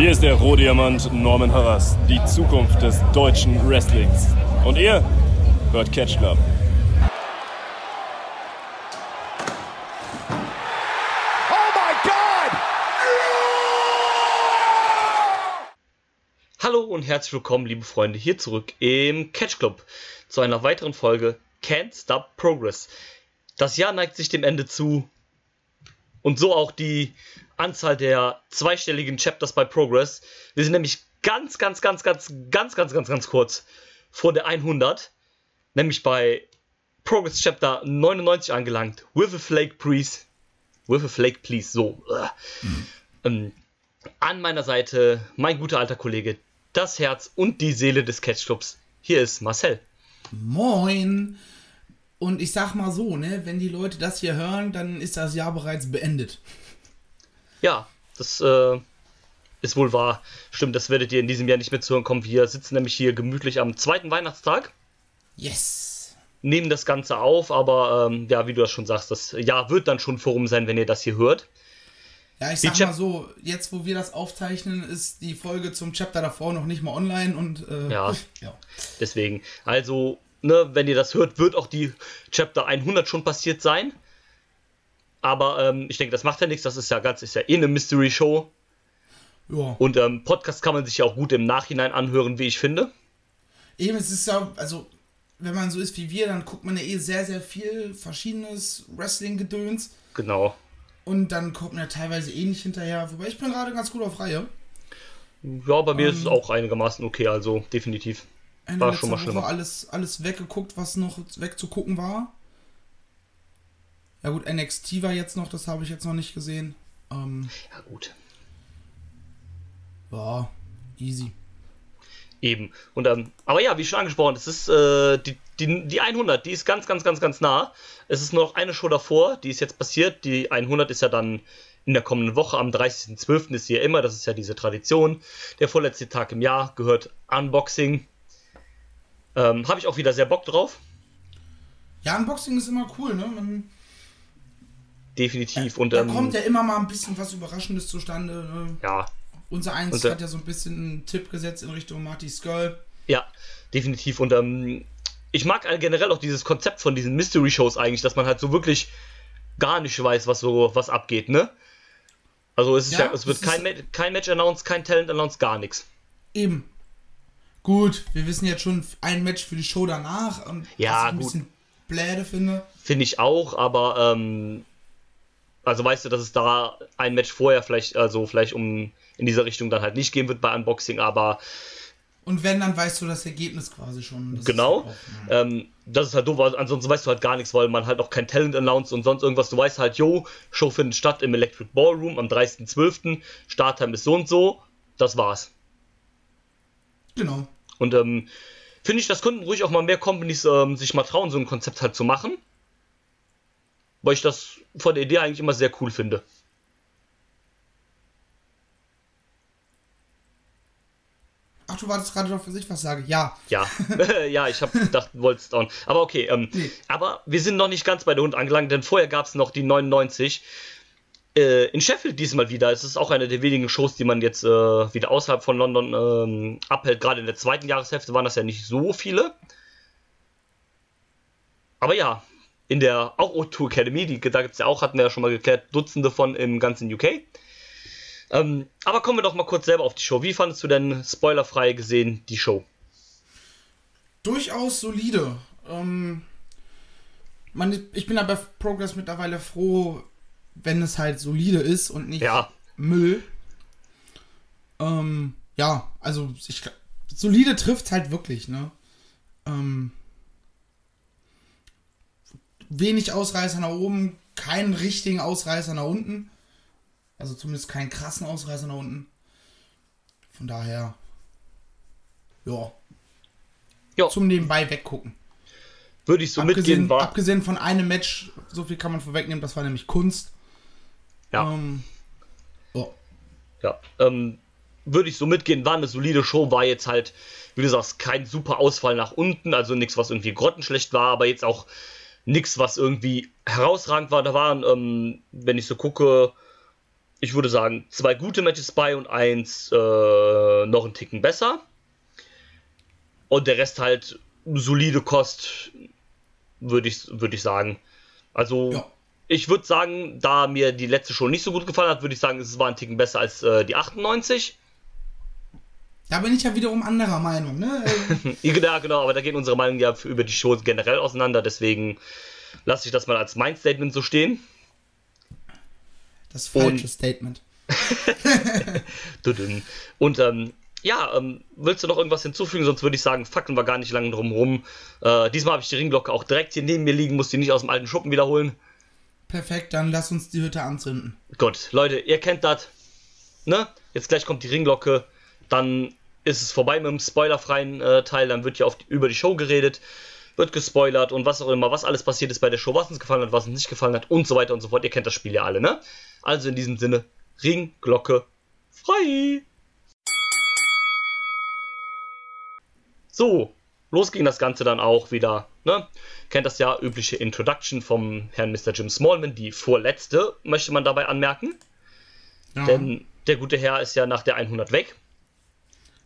Hier ist der Rohdiamant Norman Harras, die Zukunft des deutschen Wrestlings. Und ihr hört Catch Club. Hallo und herzlich willkommen, liebe Freunde, hier zurück im Catch Club zu einer weiteren Folge Can't Stop Progress. Das Jahr neigt sich dem Ende zu und so auch die Anzahl der zweistelligen Chapters bei Progress. Wir sind nämlich ganz, ganz, ganz, ganz, ganz, ganz, ganz, ganz kurz vor der 100, nämlich bei Progress Chapter 99 angelangt. With a Flake, please. With a Flake, please. So. Mhm. Ähm, an meiner Seite mein guter alter Kollege, das Herz und die Seele des Catchclubs. Hier ist Marcel. Moin. Und ich sag mal so, ne, wenn die Leute das hier hören, dann ist das Jahr bereits beendet. Ja, das äh, ist wohl wahr. Stimmt, das werdet ihr in diesem Jahr nicht mehr zuhören kommen. Wir sitzen nämlich hier gemütlich am zweiten Weihnachtstag. Yes. Nehmen das Ganze auf, aber ähm, ja, wie du das schon sagst, das Jahr wird dann schon vorum sein, wenn ihr das hier hört. Ja, ich sag mal so, jetzt wo wir das aufzeichnen, ist die Folge zum Chapter davor noch nicht mal online und äh, ja, ja, deswegen. Also, ne, wenn ihr das hört, wird auch die Chapter 100 schon passiert sein. Aber ähm, ich denke, das macht ja nichts. Das ist ja ganz, ist ja eh eine Mystery Show. Ja. Und ähm, Podcast kann man sich ja auch gut im Nachhinein anhören, wie ich finde. Eben, es ist ja, also, wenn man so ist wie wir, dann guckt man ja eh sehr, sehr viel verschiedenes Wrestling-Gedöns. Genau. Und dann kommt man ja teilweise eh nicht hinterher. Wobei ich bin gerade ganz gut auf Reihe. Ja, bei mir ähm, ist es ähm, auch einigermaßen okay, also definitiv. War schon mal schlimmer. Alles, alles weggeguckt, was noch wegzugucken war. Ja gut, NXT war jetzt noch, das habe ich jetzt noch nicht gesehen. Ähm, ja gut. Ja, easy. Eben. Und ähm, aber ja, wie schon angesprochen, es ist äh, die, die, die 100, die ist ganz, ganz, ganz, ganz nah. Es ist noch eine Show davor, die ist jetzt passiert. Die 100 ist ja dann in der kommenden Woche, am 30.12. ist sie ja immer, das ist ja diese Tradition. Der vorletzte Tag im Jahr gehört Unboxing. Ähm, Habe ich auch wieder sehr Bock drauf. Ja, Unboxing ist immer cool, ne? Man definitiv. Und, da ähm, kommt ja immer mal ein bisschen was Überraschendes zustande. Ne? Ja. Unser Eins und, hat ja so ein bisschen einen Tipp gesetzt in Richtung Marty Skull. Ja, definitiv. Und ähm, ich mag generell auch dieses Konzept von diesen Mystery-Shows eigentlich, dass man halt so wirklich gar nicht weiß, was so was abgeht, ne? Also es, ist ja, ja es wird kein, Ma kein Match announced, kein Talent announced, gar nichts. Eben. Gut, wir wissen jetzt schon ein Match für die Show danach und ja, was ich ein gut. bisschen bläde finde. Finde ich auch, aber ähm, also weißt du, dass es da ein Match vorher vielleicht, also vielleicht um in dieser Richtung dann halt nicht gehen wird bei Unboxing, aber. Und wenn, dann weißt du das Ergebnis quasi schon. Das genau. Ist auch, ja. ähm, das ist halt doof, ansonsten weißt du halt gar nichts, weil man halt auch kein Talent announced und sonst irgendwas. Du weißt halt, jo, Show findet statt im Electric Ballroom am 30.12. Starttime ist so und so. Das war's. Genau. Und ähm, finde ich, das könnten ruhig auch mal mehr Companies ähm, sich mal trauen, so ein Konzept halt zu machen. Weil ich das von der Idee eigentlich immer sehr cool finde. Ach, du wartest gerade darauf, dass ich was sage. Ja. Ja, ja ich habe gedacht, du wolltest down. Aber okay, ähm, nee. aber wir sind noch nicht ganz bei der Hund angelangt, denn vorher gab es noch die 99. Äh, in Sheffield diesmal wieder. Es ist auch eine der wenigen Shows, die man jetzt äh, wieder außerhalb von London ähm, abhält. Gerade in der zweiten Jahreshälfte waren das ja nicht so viele. Aber ja, in der auch O2 Academy, die da gibt es ja auch, hatten wir ja schon mal geklärt, Dutzende von im ganzen UK. Ähm, aber kommen wir doch mal kurz selber auf die Show. Wie fandest du denn spoilerfrei gesehen die Show? Durchaus solide. Ähm, man, ich bin aber Progress mittlerweile froh, wenn es halt solide ist und nicht ja. Müll. Ähm, ja, also ich, solide trifft halt wirklich, ne? Ähm, wenig Ausreißer nach oben, keinen richtigen Ausreißer nach unten. Also zumindest keinen krassen Ausreißer nach unten. Von daher, ja. Jo. Zum Nebenbei weggucken. Würde ich so abgesehen, mitgehen, war. Abgesehen von einem Match, so viel kann man vorwegnehmen, das war nämlich Kunst. Ja. Ähm, oh. Ja, ähm, würde ich so mitgehen, war eine solide Show, war jetzt halt, wie du sagst, kein super Ausfall nach unten, also nichts, was irgendwie grottenschlecht war, aber jetzt auch nichts, was irgendwie herausragend war. Da waren, ähm, wenn ich so gucke, ich würde sagen, zwei gute Matches bei und eins äh, noch einen Ticken besser. Und der Rest halt solide Kost, würde ich, würd ich sagen. Also, Ja. ich würde sagen, da mir die letzte Show nicht so gut gefallen hat, würde ich sagen, es war ein Ticken besser als äh, die 98. Da bin ich ja wiederum anderer Meinung, ne? Ja, genau, aber da gehen unsere Meinungen ja über die Show generell auseinander, deswegen lasse ich das mal als mein Statement so stehen. Das falsche Und- Statement. Und ähm, ja, ähm, willst du noch irgendwas hinzufügen? Sonst würde ich sagen, fackeln wir gar nicht lange drum rum. Äh, diesmal habe ich die Ringglocke auch direkt hier neben mir liegen, muss die nicht aus dem alten Schuppen wiederholen. Perfekt, dann lass uns die Hütte anzünden. Gut, Leute, ihr kennt das. Ne? Jetzt gleich kommt die Ringglocke. Dann ist es vorbei mit dem spoilerfreien äh, Teil. Dann wird hier auf die, über die Show geredet, wird gespoilert und was auch immer, was alles passiert ist bei der Show, was uns gefallen hat, was uns nicht gefallen hat und so weiter und so fort. Ihr kennt das Spiel ja alle, ne? Also in diesem Sinne, Ringglocke frei. So, los ging das Ganze dann auch wieder. Ne? Kennt das ja, übliche Introduction vom Herrn Mr. Jim Smallman, die vorletzte, möchte man dabei anmerken. Ja. Denn der gute Herr ist ja nach der 100 weg.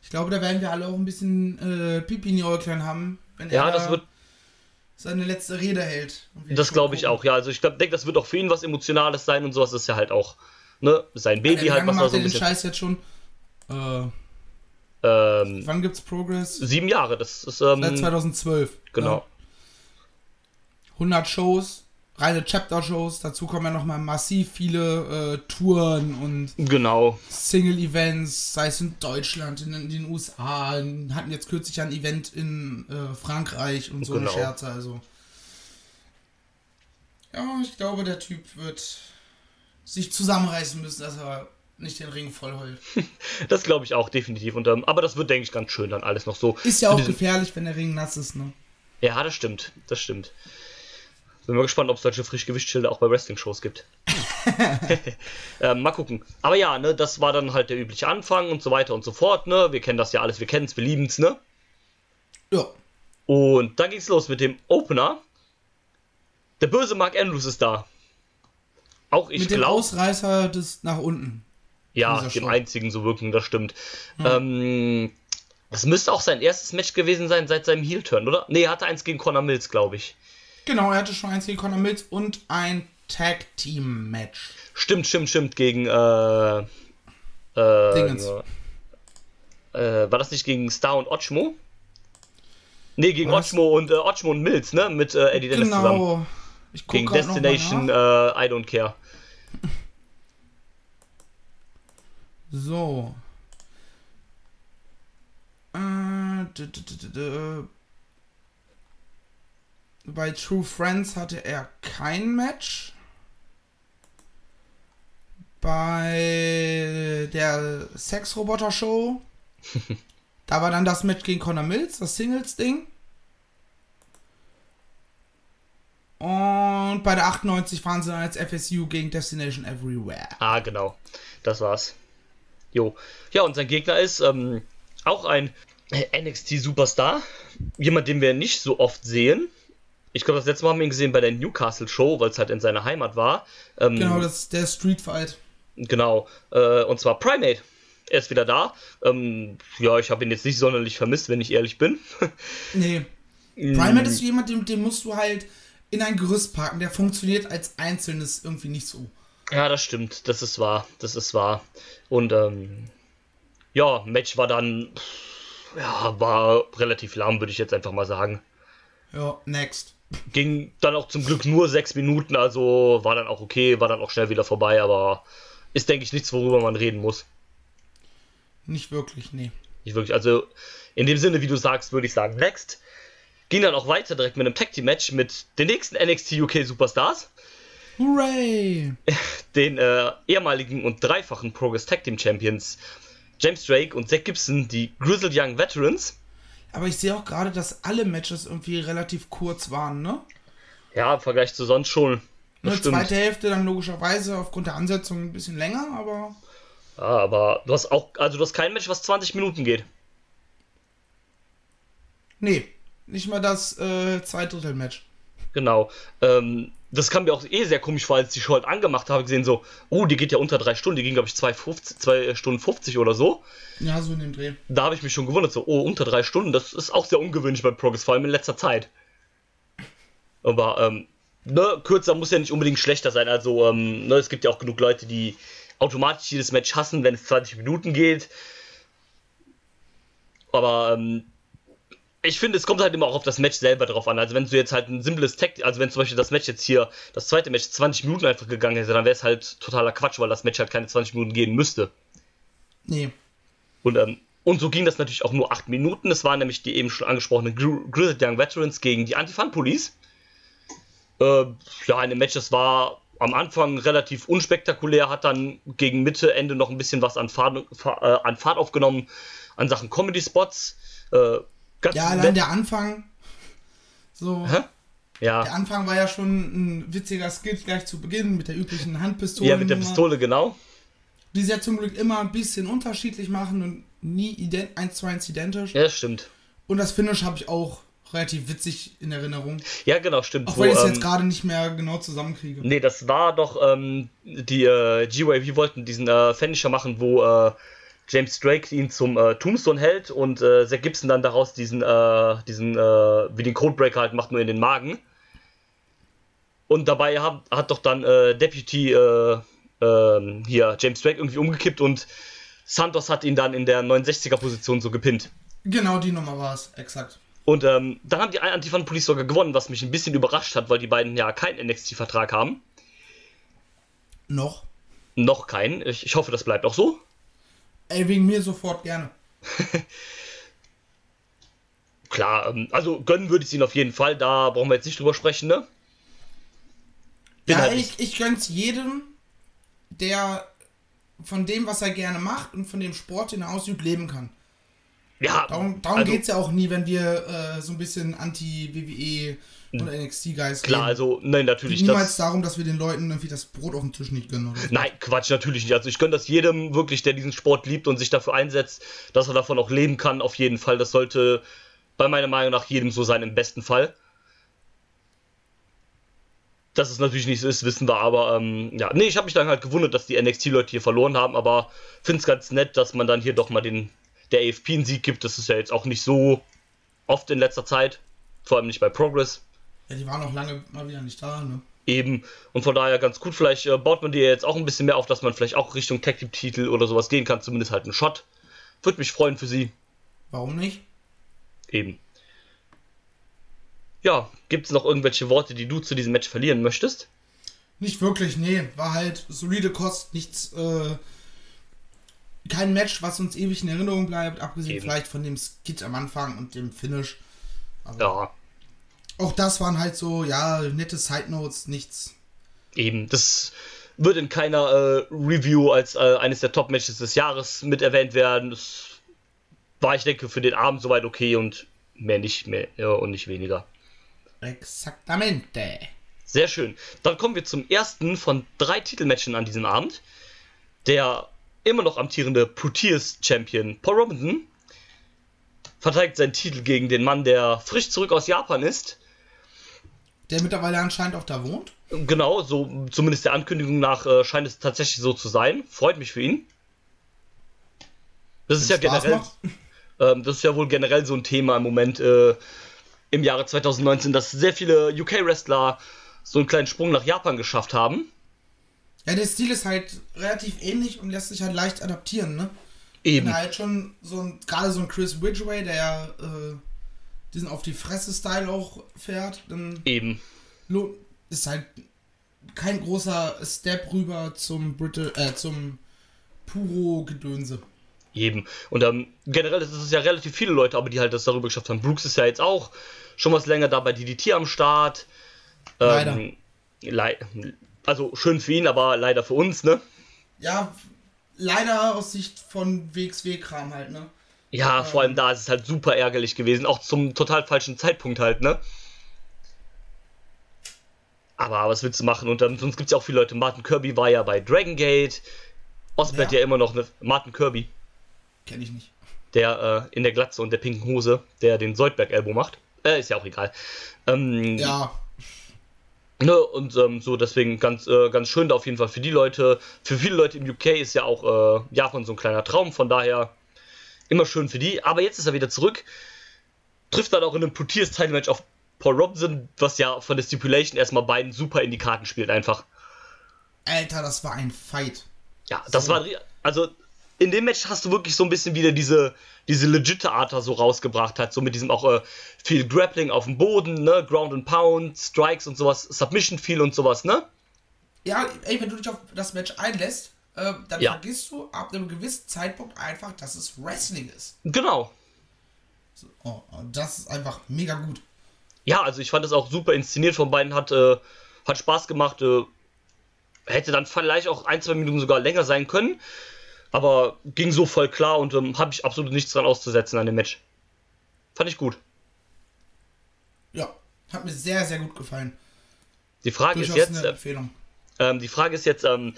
Ich glaube, da werden wir alle auch ein bisschen äh, Pipi in die Äuglein haben, wenn Ja, er das da wird, seine letzte Rede hält. Das glaube ich auch. Ja, also ich denke, das wird auch für ihn was Emotionales sein und sowas ist ja halt auch, ne, sein Baby halt, lange was er macht so er ein den bisschen. Scheiß jetzt schon? Äh, Ähm, wann gibt's Progress? sieben Jahre, das ist, ähm, Seit 2012. genau. Ja. 100 Shows, reine Chapter-Shows. Dazu kommen ja nochmal massiv viele äh, Touren und Genau. Single-Events, sei es in Deutschland, in, in den USA. Hatten jetzt kürzlich ein Event in äh, Frankreich und so Genau. eine Scherze. Also. Ja, ich glaube, der Typ wird sich zusammenreißen müssen, dass er nicht den Ring voll heult. Das glaube ich auch, definitiv. Und, ähm, aber das wird, denke ich, ganz schön dann alles noch so. Ist ja auch diesem- gefährlich, wenn der Ring nass ist, ne? Ja, das stimmt. Das stimmt. Bin mal gespannt, ob es solche Frischgewichtsschilder auch bei Wrestling-Shows gibt. ähm, mal gucken. Aber ja, ne, das war dann halt der übliche Anfang und so weiter und so fort, ne? Wir kennen das ja alles, wir kennen es, wir lieben es, ne? Ja. Und dann ging's los mit dem Opener. Der böse Mark Andrews ist da. Auch ich Mit dem glaube. Ausreißer des nach unten. Ja, dem Show. einzigen so wirken, das stimmt. Ähm, das müsste auch sein erstes Match gewesen sein seit seinem Heel-Turn, oder? Nee, er hatte eins gegen Conor Mills, glaube ich. Genau, er hatte schon eins gegen Conor Mills und ein Tag Team Match. Stimmt, stimmt, stimmt, gegen, äh, äh, Dingens. äh, war das nicht gegen Star und Ochmo? Nee, gegen Was? Ochmo und, äh, Ochmo und Mills, ne? Mit äh, Eddie Dennis zusammen. Genau. Ich guck Gegen Destination, äh, I don't care. So. Äh, Bei True Friends hatte er kein Match. Bei der Sexroboter-Show. da war dann das Match gegen Conor Mills, das Singles-Ding. Und bei der 98 waren sie dann als FSU gegen Destination Everywhere. Ah, genau. Das war's. Jo. Ja, und sein Gegner ist ähm, auch ein NXT-Superstar. Jemand, den wir nicht so oft sehen. Ich glaube, das letzte Mal haben wir ihn gesehen bei der Newcastle Show, weil es halt in seiner Heimat war. Ähm, Genau, das ist der Street Fight. Genau. Äh, und zwar Primate. Er ist wieder da. Ähm, ja, ich habe ihn jetzt nicht sonderlich vermisst, wenn ich ehrlich bin. Nee. Primate ist jemand, den, den musst du halt in ein Gerüst packen. Der funktioniert als Einzelnes irgendwie nicht so. Ja, das stimmt. Das ist wahr. Das ist wahr. Und ähm, ja, Match war dann ja, war relativ lahm, würde ich jetzt einfach mal sagen. Ja, next. Ging dann auch zum Glück nur sechs Minuten, also war dann auch okay, war dann auch schnell wieder vorbei, aber ist, denke ich, nichts, worüber man reden muss. Nicht wirklich, nee. Nicht wirklich. Also in dem Sinne, wie du sagst, würde ich sagen, next. Ging dann auch weiter direkt mit einem Tag Team Match mit den nächsten NXT UK Superstars, Hooray! den äh, ehemaligen und dreifachen Progress Tag Team Champions James Drake und Zack Gibson, die Grizzled Young Veterans. Aber ich sehe auch gerade, dass alle Matches irgendwie relativ kurz waren, ne? Ja, im Vergleich zu sonst schon. Eine zweite Hälfte dann logischerweise aufgrund der Ansetzung ein bisschen länger, aber Ja, aber du hast auch, also du hast kein Match, was 20 Minuten geht. nee, nicht mal das äh, Zweidrittel-Match. Genau. Ähm, das kam mir auch eh sehr komisch vor, als ich die Show halt angemacht habe, gesehen so, oh, die geht ja unter drei Stunden, die ging, glaube ich, 2 Stunden 50 oder so. Ja, so in dem Dreh. Da habe ich mich schon gewundert, so, oh, unter drei Stunden, das ist auch sehr ungewöhnlich bei Progress, vor allem in letzter Zeit. Aber, ähm, ne, kürzer muss ja nicht unbedingt schlechter sein, also, ähm, ne, es gibt ja auch genug Leute, die automatisch jedes Match hassen, wenn es 20 Minuten geht. Aber, ähm, ich finde, es kommt halt immer auch auf das Match selber drauf an. Also wenn du jetzt halt ein simples Tag, also wenn zum Beispiel das Match jetzt hier, das zweite Match 20 Minuten einfach gegangen hätte, dann wäre es halt totaler Quatsch, weil das Match halt keine 20 Minuten gehen müsste. Nee. Und, ähm, und so ging das natürlich auch nur 8 Minuten. Es waren nämlich die eben schon angesprochenen Grizzled Young Veterans gegen die Anti-Fun Police. Äh, ja, ein Match, das war am Anfang relativ unspektakulär, hat dann gegen Mitte, Ende noch ein bisschen was an Fahrt, äh, an Fahrt aufgenommen, an Sachen Comedy-Spots. Äh, Ganz ja, allein der Anfang. So. Hä? Ja. Der Anfang war ja schon ein witziger Skit gleich zu Beginn mit der üblichen Handpistole. Ja, mit der Pistole, genau. Die sie ja zum Glück immer ein bisschen unterschiedlich machen und nie ident eins zu eins identisch. Ja, stimmt. Und das Finish habe ich auch relativ witzig in Erinnerung. Ja, genau, stimmt. Auch wenn ich es ähm, jetzt gerade nicht mehr genau zusammenkriege. Nee, das war doch, ähm, die äh, GYV wollten diesen äh, Finisher machen, wo äh, James Drake ihn zum äh, Tombstone hält und äh, Zack Gibson dann daraus diesen, äh, diesen äh, wie den Codebreaker halt macht, nur in den Magen. Und dabei hat, hat doch dann äh, Deputy äh, ähm, hier James Drake irgendwie umgekippt und Santos hat ihn dann in der 69er Position so gepinnt. Genau die Nummer war es, exakt. Und ähm, dann haben die Antifan Police sogar gewonnen, was mich ein bisschen überrascht hat, weil die beiden ja keinen NXT-Vertrag haben. Noch? Noch keinen. Ich, ich hoffe, das bleibt auch so. Ey, wegen mir sofort gerne. Klar, ähm, also gönnen würde ich es ihnen auf jeden Fall, da brauchen wir jetzt nicht drüber sprechen, ne? Bin ja, halt ich, ich gönn's jedem, der von dem, was er gerne macht und von dem Sport, den er ausübt, leben kann. Ja, darum, darum also, geht es ja auch nie, wenn wir äh, so ein bisschen anti-WWE und NXT-Guys Klar, reden. also, nein, natürlich. Es niemals das, darum, dass wir den Leuten irgendwie das Brot auf den Tisch nicht gönnen. Oder so. Nein, Quatsch, natürlich nicht. Also ich gönne das jedem wirklich, der diesen Sport liebt und sich dafür einsetzt, dass er davon auch leben kann, auf jeden Fall. Das sollte bei meiner Meinung nach jedem so sein, im besten Fall. Dass es natürlich nicht so ist, wissen wir, aber ähm, ja, nee, ich habe mich dann halt gewundert, dass die NXT-Leute hier verloren haben, aber finde es ganz nett, dass man dann hier doch mal den der AFP einen Sieg gibt. Das ist ja jetzt auch nicht so oft in letzter Zeit, vor allem nicht bei Progress. Ja, die waren auch lange mal wieder nicht da, ne? Eben. Und von daher ganz gut. Vielleicht äh, baut man dir jetzt auch ein bisschen mehr auf, dass man vielleicht auch Richtung Team Titel oder sowas gehen kann. Zumindest halt einen Shot. Würde mich freuen für sie. Warum nicht? Eben. Ja, gibt es noch irgendwelche Worte, die du zu diesem Match verlieren möchtest? Nicht wirklich, nee. War halt solide Kost, nichts, äh, kein Match, was uns ewig in Erinnerung bleibt, abgesehen Eben. vielleicht von dem Skit am Anfang und dem Finish. Aber ja auch das waren halt so, ja, nette Side Notes, nichts. Eben, das wird in keiner äh, Review als äh, eines der Top-Matches des Jahres mit erwähnt werden. Das war, ich denke, für den Abend soweit okay und mehr nicht mehr ja, und nicht weniger. Exaktamente. Sehr schön. Dann kommen wir zum ersten von drei Titelmatchen an diesem Abend. Der immer noch amtierende Proteus Champion Paul Robinson verteidigt seinen Titel gegen den Mann, der frisch zurück aus Japan ist der mittlerweile anscheinend auch da wohnt? Genau, so zumindest der Ankündigung nach äh, scheint es tatsächlich so zu sein. Freut mich für ihn. Das ist ja generell. Ähm, das ist ja wohl generell so ein Thema im Moment äh, im Jahre 2019, dass sehr viele UK-Wrestler so einen kleinen Sprung nach Japan geschafft haben. Ja, der Stil ist halt relativ ähnlich und lässt sich halt leicht adaptieren, ne? Eben. Wenn halt schon so ein, gerade so ein Chris Ridgway, der ja äh, diesen auf die Fresse-Style auch fährt, dann eben ist halt kein großer Step rüber zum British, äh, zum Puro-Gedönse. Eben. Und ähm, generell ist es ja relativ viele Leute, aber die halt das darüber geschafft haben. Brooks ist ja jetzt auch schon was länger da bei DDT am Start. Ähm, leider. Le also schön für ihn, aber leider für uns, ne? Ja, leider aus Sicht von WXW-Kram halt, ne? Ja, vor allem da ist es halt super ärgerlich gewesen, auch zum total falschen Zeitpunkt halt, ne? Aber was willst du machen? Und dann, sonst gibt es ja auch viele Leute. Martin Kirby war ja bei Dragon Gate. Osbert ja. ja immer noch eine. Martin Kirby. Kenn ich nicht. Der äh, in der Glatze und der pinken Hose, der den Soldberg-Elbow macht. Äh, ist ja auch egal. Ähm, ja. Ne, und ähm, so deswegen ganz, äh, ganz schön da auf jeden Fall für die Leute. Für viele Leute im UK ist ja auch äh, Japan so ein kleiner Traum, von daher immer schön für die. Aber jetzt ist er wieder zurück. Trifft dann auch in einem Proteas Title Match auf Paul Robinson, was ja von der Stipulation erstmal beiden super in die Karten spielt, einfach. Alter, das war ein Fight. Ja, das so. war. Also, in dem Match hast du wirklich so ein bisschen wieder diese, diese legitime Art da so rausgebracht hat, so mit diesem auch äh, viel Grappling auf dem Boden, ne, Ground and Pound, Strikes und sowas, Submission viel und sowas, ne? Ja, ey, wenn du dich auf das Match einlässt, äh, dann ja. vergisst du ab einem gewissen Zeitpunkt einfach, dass es Wrestling ist. Genau. So, oh, das ist einfach mega gut. Ja, also ich fand es auch super inszeniert von beiden, hat, äh, hat Spaß gemacht, äh, hätte dann vielleicht auch ein, zwei Minuten sogar länger sein können. Aber ging so voll klar und ähm, habe ich absolut nichts dran auszusetzen an dem Match. Fand ich gut. Ja, hat mir sehr, sehr gut gefallen. Die Frage Durchaus ist jetzt. Empfehlung. Ähm, die Frage ist jetzt, ähm,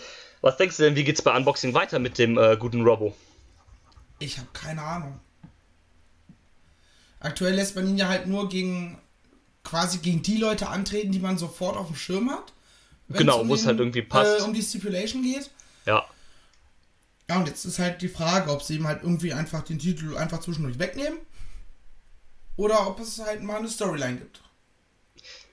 was denkst du denn, wie geht's bei Unboxing weiter mit dem äh, guten Robo? Ich habe keine Ahnung. Aktuell lässt man ihn ja halt nur gegen quasi gegen die Leute antreten, die man sofort auf dem Schirm hat. Genau, wo es halt irgendwie passt. Äh, um die Stipulation geht. Ja. Ja, und jetzt ist halt die Frage, ob sie ihm halt irgendwie einfach den Titel einfach zwischendurch wegnehmen. Oder ob es halt mal eine Storyline gibt.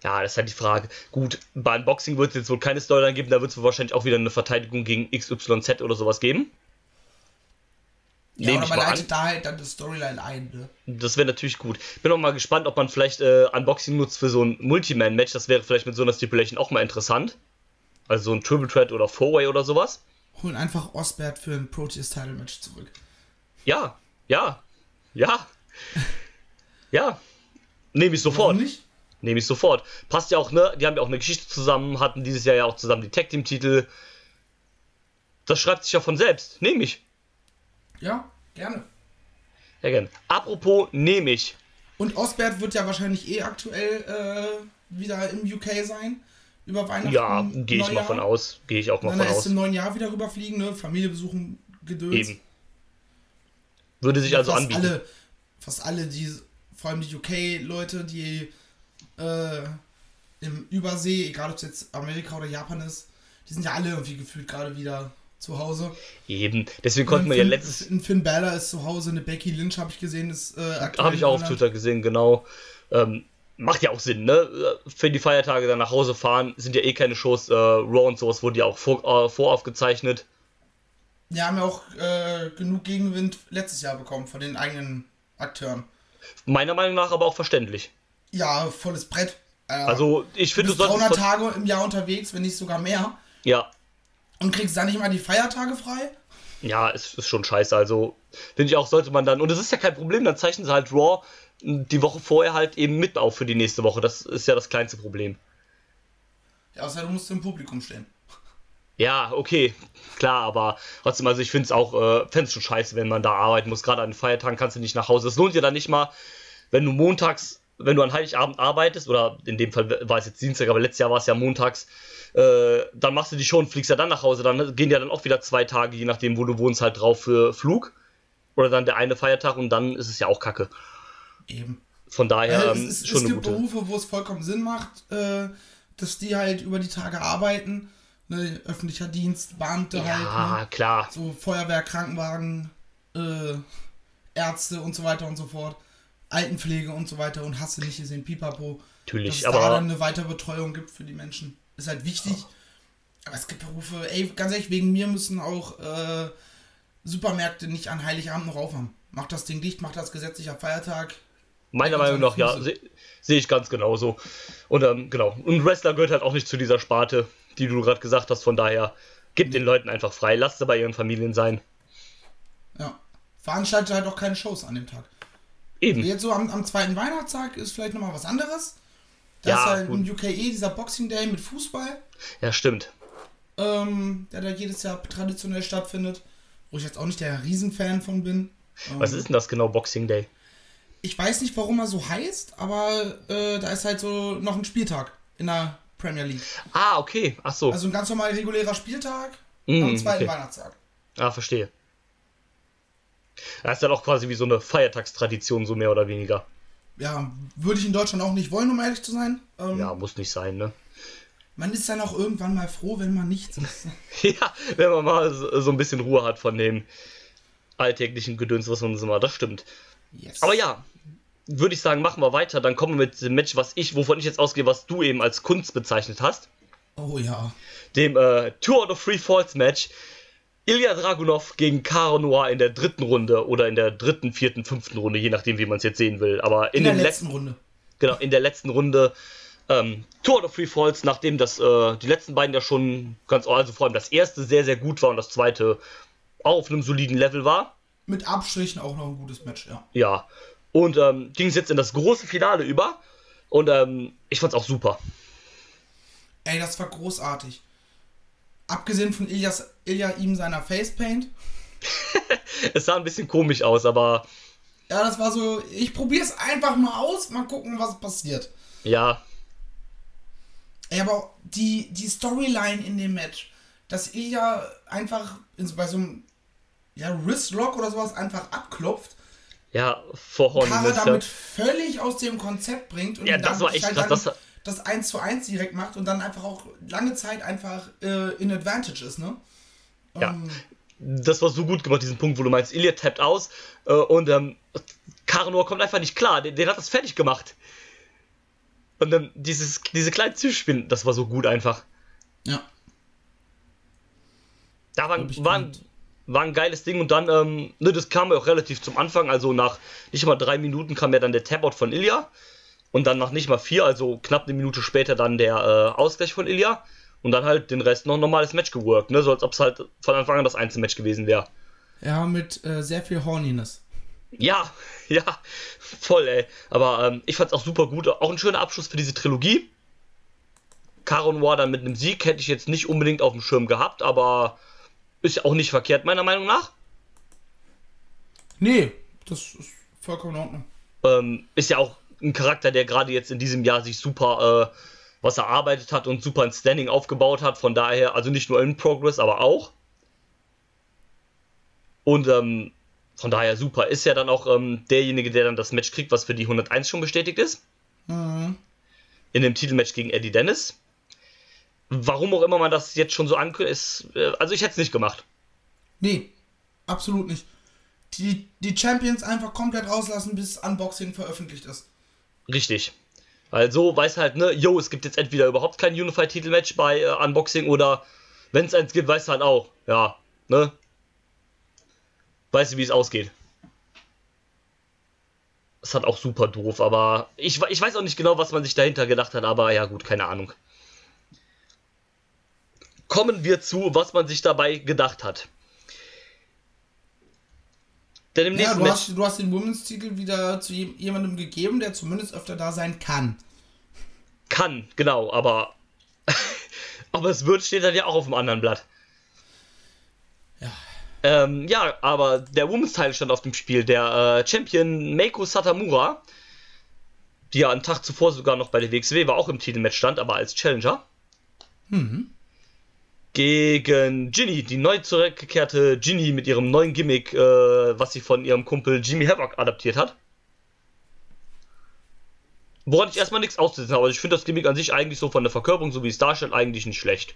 Ja, das ist halt die Frage. Gut, bei Unboxing wird es jetzt wohl keine Storyline geben, da wird es wahrscheinlich auch wieder eine Verteidigung gegen XYZ oder sowas geben. Ja, aber man leitet da halt dann die Storyline ein, ne? Das wäre natürlich gut. Bin auch mal gespannt, ob man vielleicht äh, Unboxing nutzt für so ein Multiman-Match. Das wäre vielleicht mit so einer Stipulation auch mal interessant. Also so ein Triple Threat oder Four-Way oder sowas holen einfach Osbert für ein Proteus Title Match zurück. Ja, ja, ja. ja. Nehme ich sofort. Warum nicht? Nehme ich sofort. Passt ja auch, ne? Die haben ja auch eine Geschichte zusammen, hatten dieses Jahr ja auch zusammen die Tag Team Titel. Das schreibt sich ja von selbst. Nehme ich. Ja, gerne. Ja, gerne. Apropos, nehme ich. Und Osbert wird ja wahrscheinlich eh aktuell äh, wieder im UK sein über Weihnachten. Ja, gehe ich mal von aus. Gehe ich auch mal von aus. im neuen Jahr wieder rüberfliegen, ne? Familie besuchen, Gedöns. Eben. Würde sich also fast anbieten. Alle, fast alle, die, vor allem die UK-Leute, die äh, im Übersee, egal ob es jetzt Amerika oder Japan ist, die sind ja alle irgendwie gefühlt gerade wieder zu Hause. Eben, deswegen konnten wir ja letztes. Ein Finn Balor ist zu Hause, eine Becky Lynch habe ich gesehen, ist äh, aktuell. Habe ich auch auf Twitter gesehen, genau. Ähm, macht ja auch Sinn, ne? Für die Feiertage dann nach Hause fahren, sind ja eh keine Shows. Äh, Raw und sowas wurde ja auch vor, äh, voraufgezeichnet. Wir haben ja auch äh, genug Gegenwind letztes Jahr bekommen von den eigenen Akteuren. Meiner Meinung nach aber auch verständlich. Ja, volles Brett. Äh, also, ich finde, du bist 300 Tage im Jahr unterwegs, wenn nicht sogar mehr. Ja. Und kriegst dann nicht mal die Feiertage frei? Ja, ist, ist schon scheiße. Also, finde ich auch, sollte man dann. Und es ist ja kein Problem, dann zeichnen sie halt Raw die Woche vorher halt eben mit auf für die nächste Woche. Das ist ja das kleinste Problem. Ja, außer du musst im Publikum stehen. Ja, okay, klar, aber trotzdem, also ich finde es auch, äh, fände es schon scheiße, wenn man da arbeiten muss. Gerade an den Feiertagen kannst du nicht nach Hause. Es lohnt dir dann nicht mal, wenn du montags, wenn du an Heiligabend arbeitest, oder in dem Fall war es jetzt Dienstag, aber letztes Jahr war es ja montags, äh, dann machst du die und fliegst ja dann nach Hause. Dann gehen ja dann auch wieder zwei Tage, je nachdem, wo du wohnst, halt drauf für Flug. Oder dann der eine Feiertag und dann ist es ja auch kacke. Eben. Von daher ähm, es, es, schon es gibt Berufe, wo es vollkommen Sinn macht, äh, dass die halt über die Tage arbeiten. Ne, öffentlicher Dienst, Beamte ja, halt. Ja, ne? klar. So Feuerwehr, Krankenwagen, äh, Ärzte und so weiter und so fort. Altenpflege und so weiter und hast du nicht gesehen, Pipapo. Natürlich, dass es aber. da dann eine weitere Betreuung gibt für die Menschen. Ist halt wichtig. Oh. Aber es gibt Berufe, ey, ganz ehrlich, wegen mir müssen auch äh, Supermärkte nicht an Heiligabend noch aufhaben. Macht das Ding dicht, macht das gesetzlicher Feiertag. Meiner Meinung nach, ja, sehe seh ich ganz genauso. Und ähm, genau. Und Wrestler gehört halt auch nicht zu dieser Sparte, die du gerade gesagt hast. Von daher, gib den Leuten einfach frei. Lasst sie bei ihren Familien sein. Ja. Veranstaltet halt auch keine Shows an dem Tag. Eben. Jetzt so am, am zweiten Weihnachtstag ist vielleicht nochmal was anderes. Da ja, ist halt gut. im UKE dieser Boxing Day mit Fußball. Ja, stimmt. Ähm, der da jedes Jahr traditionell stattfindet. Wo ich jetzt auch nicht der Riesenfan von bin. Was ähm, ist denn das genau, Boxing Day? Ich weiß nicht, warum er so heißt, aber äh, da ist halt so noch ein Spieltag in der Premier League. Ah, okay. Ach so. Also ein ganz normal regulärer Spieltag mm, am zweiten okay. Weihnachtstag. Ah, verstehe. Das ist dann auch quasi wie so eine Feiertagstradition, so mehr oder weniger. Ja, würde ich in Deutschland auch nicht wollen, um ehrlich zu sein. Ähm, ja, muss nicht sein, ne? Man ist dann auch irgendwann mal froh, wenn man nichts ist. ja, wenn man mal so, ein bisschen Ruhe hat von dem alltäglichen Gedöns, was man so macht. Das stimmt. Yes. Aber ja, würde ich sagen, machen wir weiter. Dann kommen wir mit dem Match, was ich, wovon ich jetzt ausgehe, was du eben als Kunst bezeichnet hast. Oh ja. Dem äh, Two out of Three Falls Match. Ilya Dragunov gegen Caro Noir in der dritten Runde oder in der dritten, vierten, fünften Runde, je nachdem, wie man es jetzt sehen will. Aber in, In der letzten letzten, Runde. genau, in der letzten Runde ähm, Two out of Three Falls, nachdem das äh, die letzten beiden ja schon ganz, also vor allem das erste sehr, sehr gut war und das zweite auch auf einem soliden Level war. Mit Abstrichen auch noch ein gutes Match, ja. Ja. Und ähm, ging es jetzt in das große Finale über. Und ähm, ich fand's auch super. Ey, das war großartig. Abgesehen von Ilias, Ilya ihm seiner Facepaint. Es sah ein bisschen komisch aus, aber Ja, das war so, ich probier's einfach mal aus, mal gucken, was passiert. ja, Ey, aber die, die Storyline in dem Match, dass Ilya einfach in, so- bei so einem ja, Wristlock oder sowas einfach abklopft, ja, vor Horniness, ja. damit völlig aus dem Konzept bringt und Ja, das war echt halt krass, das- das 1 zu 1 direkt macht und dann einfach auch lange Zeit einfach äh, in Advantage ist, ne? Ja. Das war so gut gemacht, diesen Punkt, wo du meinst, Ilya tappt aus äh, und ähm, Karanor kommt einfach nicht klar. Den, den hat das fertig gemacht. Und dann dieses, diese kleinen Zwischenspielen, das war so gut einfach. ja. Da war, war, ein, war ein geiles Ding und dann, ähm, ne, das kam ja auch relativ zum Anfang, also nach nicht mal drei Minuten kam ja dann der Tapout von Ilya und dann nach nicht mal vier, also knapp eine Minute später dann der äh, Ausgleich von Ilya und dann halt den Rest noch ein normales Match geworkt, ne, so als ob es halt von Anfang an das Einzelmatch gewesen wäre. Ja, mit äh, sehr viel Horniness. Ja, ja, voll, ey. Aber ähm, ich fand's auch super gut. Auch ein schöner Abschluss für diese Trilogie. Caron War dann mit einem Sieg hätte ich jetzt nicht unbedingt auf dem Schirm gehabt, aber ist ja auch nicht verkehrt, meiner Meinung nach. Nee, das ist vollkommen in Ordnung. Ähm, ist ja auch ein Charakter, der gerade jetzt in diesem Jahr sich super äh, was erarbeitet hat und super ein Standing aufgebaut hat. Von daher, also nicht nur in Progress, aber auch. Und ähm, von daher super. Ist ja dann auch ähm, derjenige, der dann das Match kriegt, was für die 101 schon bestätigt ist. Mhm. In dem Titelmatch gegen Eddie Dennis. Warum auch immer man das jetzt schon so ankündigt. Äh, also ich hätte es nicht gemacht. Nee, absolut nicht. Die, die Champions einfach komplett rauslassen, bis Unboxing veröffentlicht ist. Richtig. Also weiß halt, ne, yo, es gibt jetzt entweder überhaupt kein Unified-Titelmatch bei äh, Unboxing oder wenn es eins gibt, weißt du halt auch, ja, ne? Weißt du, wie es ausgeht. Das hat auch super doof, aber ich, ich weiß auch nicht genau, was man sich dahinter gedacht hat, aber ja gut, keine Ahnung. Kommen wir zu, was man sich dabei gedacht hat. Denn im Ja, nächsten du Match. hast, du hast den Women's-Titel wieder zu jem- jemandem gegeben, der zumindest öfter da sein kann. Kann, genau, aber. aber es wird, steht dann ja auch auf dem anderen Blatt. Ja. Ähm, ja, aber der Women's Teil stand auf dem Spiel. Der äh, Champion Meiko Satamura, die ja einen Tag zuvor sogar noch bei der WXW war, auch im Titelmatch stand, aber als Challenger. Mhm. Gegen Ginny, die neu zurückgekehrte Ginny mit ihrem neuen Gimmick, äh, was sie von ihrem Kumpel Jimmy Havoc adaptiert hat. Woran ich erstmal nichts auszusetzen habe. Also ich finde das Gimmick an sich eigentlich so von der Verkörperung, so wie es darstellt, eigentlich nicht schlecht.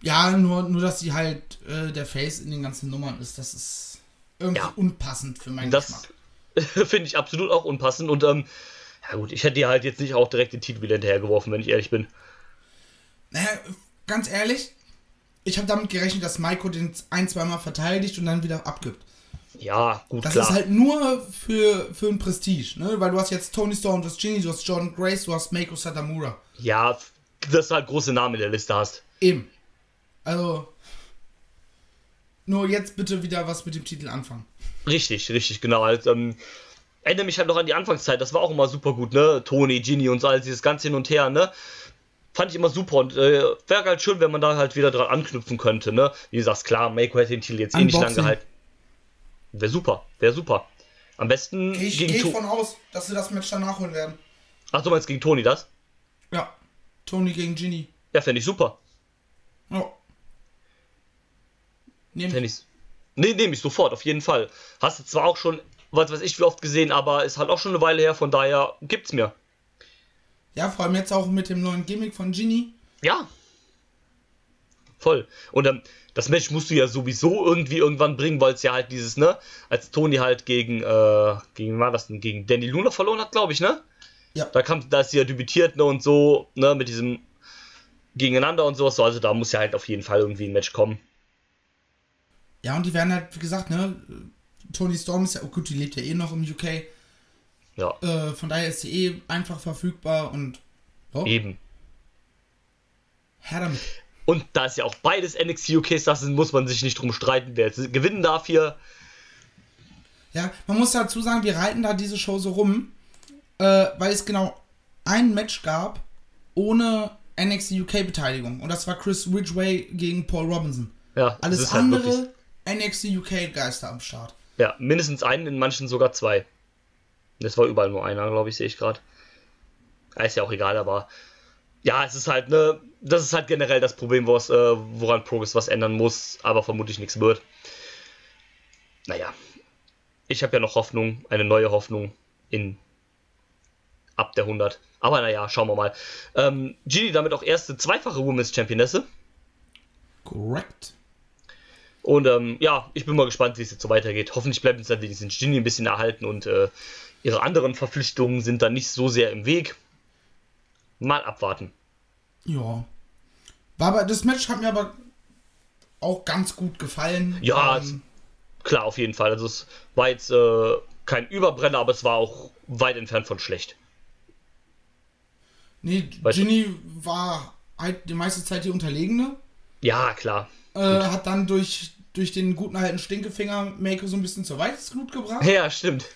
Ja, nur, nur dass sie halt äh, der Face in den ganzen Nummern ist, das ist irgendwie Ja. unpassend für meinen Das Geschmack. finde ich absolut auch unpassend und ähm, ja gut, ich hätte ihr halt jetzt nicht auch direkt den Titel wieder hinterhergeworfen, wenn ich ehrlich bin. Naja, ganz ehrlich, ich habe damit gerechnet, dass Maiko den ein, zweimal verteidigt und dann wieder abgibt. Ja, gut, Das klar. ist halt nur für, für ein Prestige, ne? Weil du hast jetzt Tony Storm, du hast Ginny, du hast Jordan Grace, du hast Mako Satamura. ja, dass du halt große Namen in der Liste hast. Eben. Also. Nur jetzt bitte wieder was mit dem Titel anfangen. Richtig, richtig, genau. Halt, ähm, erinnere mich halt noch an die Anfangszeit, das war auch immer super gut, ne? Tony, Genie und so, all dieses ganze hin und her, ne? Fand ich immer super und äh, wäre halt schön, wenn man da halt wieder dran anknüpfen könnte, ne? Wie du sagst, klar, Mako hätte den Titel jetzt eh nicht lang Unboxing. gehalten. Wäre super, wäre super. Am besten ich, gegen geh ich To- von aus, dass sie das Match dann nachholen werden. Ach, du meinst gegen Tony das? Ja. Tony gegen Ginny. Ja, fände ich super. Ja. Nehm Fände ich. Nee, nehme ich sofort, auf jeden Fall. Hast du zwar auch schon, was weiß ich, wie oft gesehen, aber ist halt auch schon eine Weile her, von daher gibt's mir. Ja, vor allem jetzt auch mit dem neuen Gimmick von Ginny. Ja. Voll. Und ähm, das Match musst du ja sowieso irgendwie irgendwann bringen, weil es ja halt dieses, ne, als Tony halt gegen, äh, gegen, war das denn, gegen Danny Luna verloren hat, glaube ich, ne? Ja. Da kam, da ist sie ja debütiert, ne, und so, ne, mit diesem Gegeneinander und sowas, so, also da muss ja halt auf jeden Fall irgendwie ein Match kommen. Ja, und die werden halt, wie gesagt, ne, Tony Storm ist ja, oh gut, die lebt ja eh noch im UK. Ja, Äh, von daher ist sie eh einfach verfügbar und oh, eben. her damit. Und da es ja auch beides NXT UK Stars sind, muss man sich nicht drum streiten, wer jetzt gewinnen darf hier. Ja, man muss dazu sagen, wir reiten da diese Show so rum, äh, weil es genau ein Match gab ohne NXT UK Beteiligung. Und das war Chris Ridgway gegen Paul Robinson. Ja, Alles halt andere NXT UK Geister am Start. Ja, mindestens einen, in manchen sogar zwei. Das war überall nur einer, glaube ich, sehe ich gerade. Ist ja auch egal, aber ja, es ist halt, ne, das ist halt generell das Problem, was, äh, woran Progress was ändern muss, aber vermutlich nichts wird. Naja, ich habe ja noch Hoffnung, eine neue Hoffnung in ab der 100. Aber naja, schauen wir mal. Ähm, Gini damit auch erste zweifache Women's Championesse. Korrekt. Und ähm, ja, ich bin mal gespannt, wie es jetzt so weitergeht. Hoffentlich bleibt uns dann wenigstens Ginny ein bisschen erhalten und äh, ihre anderen Verpflichtungen sind dann nicht so sehr im Weg. Mal abwarten. Ja. War aber, das Match hat mir aber auch ganz gut gefallen. Ja, Ähm, Klar, auf jeden Fall. Also es war jetzt äh, kein Überbrenner, aber es war auch weit entfernt von schlecht. nee, Weißt du- Ginny war halt die meiste Zeit die Unterlegene. Ja, klar. Äh, hat dann durch, durch den guten alten Stinkefinger Mako so ein bisschen zur Weißglut gebracht. Ja, stimmt.